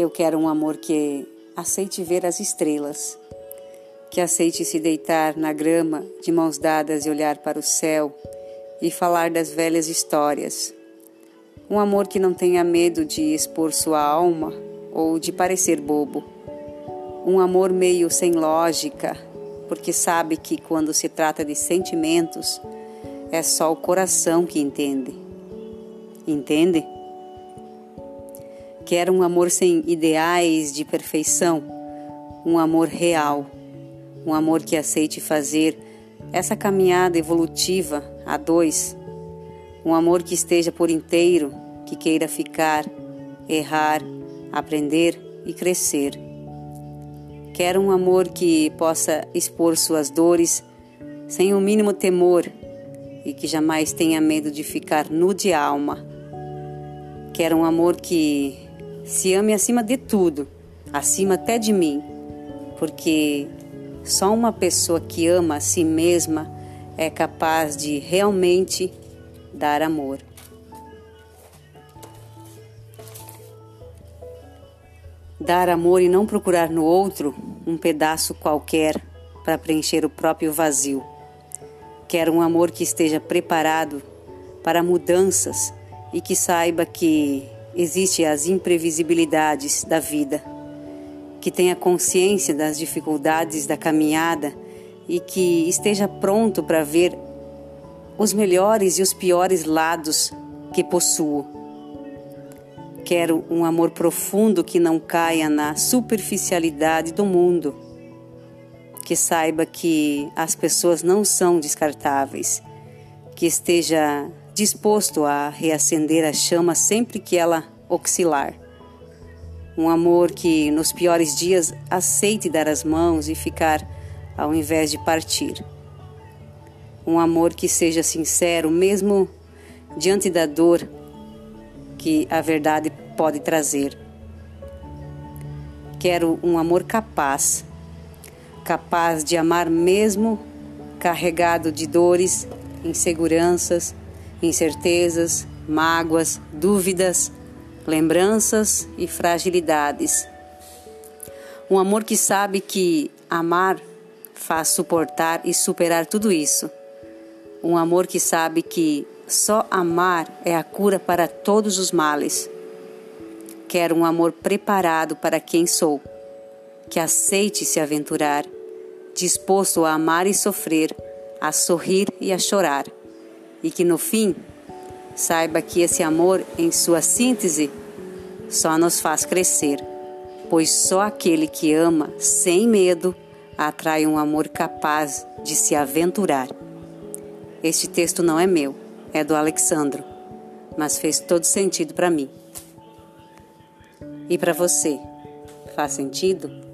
Eu quero um amor que aceite ver as estrelas, que aceite se deitar na grama de mãos dadas e olhar para o céu e falar das velhas histórias. Um amor que não tenha medo de expor sua alma ou de parecer bobo. Um amor meio sem lógica, porque sabe que quando se trata de sentimentos, é só o coração que entende. Entende? Quero um amor sem ideais de perfeição, um amor real, um amor que aceite fazer essa caminhada evolutiva a dois, um amor que esteja por inteiro, que queira ficar, errar, aprender e crescer. Quero um amor que possa expor suas dores sem o mínimo temor e que jamais tenha medo de ficar nu de alma. Quero um amor que se ame acima de tudo, acima até de mim, porque só uma pessoa que ama a si mesma é capaz de realmente dar amor. Dar amor e não procurar no outro um pedaço qualquer para preencher o próprio vazio. Quero um amor que esteja preparado para mudanças e que saiba que Existem as imprevisibilidades da vida, que tenha consciência das dificuldades da caminhada e que esteja pronto para ver os melhores e os piores lados que possuo. Quero um amor profundo que não caia na superficialidade do mundo, que saiba que as pessoas não são descartáveis, que esteja disposto a reacender a chama sempre que ela oscilar. Um amor que nos piores dias aceite dar as mãos e ficar ao invés de partir. Um amor que seja sincero, mesmo diante da dor que a verdade pode trazer. Quero um amor capaz, capaz de amar mesmo carregado de dores, inseguranças, incertezas, mágoas, dúvidas, lembranças e fragilidades. Um amor que sabe que amar faz suportar e superar tudo isso. Um amor que sabe que só amar é a cura para todos os males. Quero um amor preparado para quem sou, que aceite se aventurar, disposto a amar e sofrer, a sorrir e a chorar e que no fim saiba que esse amor, em sua síntese, só nos faz crescer, pois só aquele que ama sem medo atrai um amor capaz de se aventurar. Este texto não é meu, é do Alexandro, mas fez todo sentido para mim. E para você, faz sentido?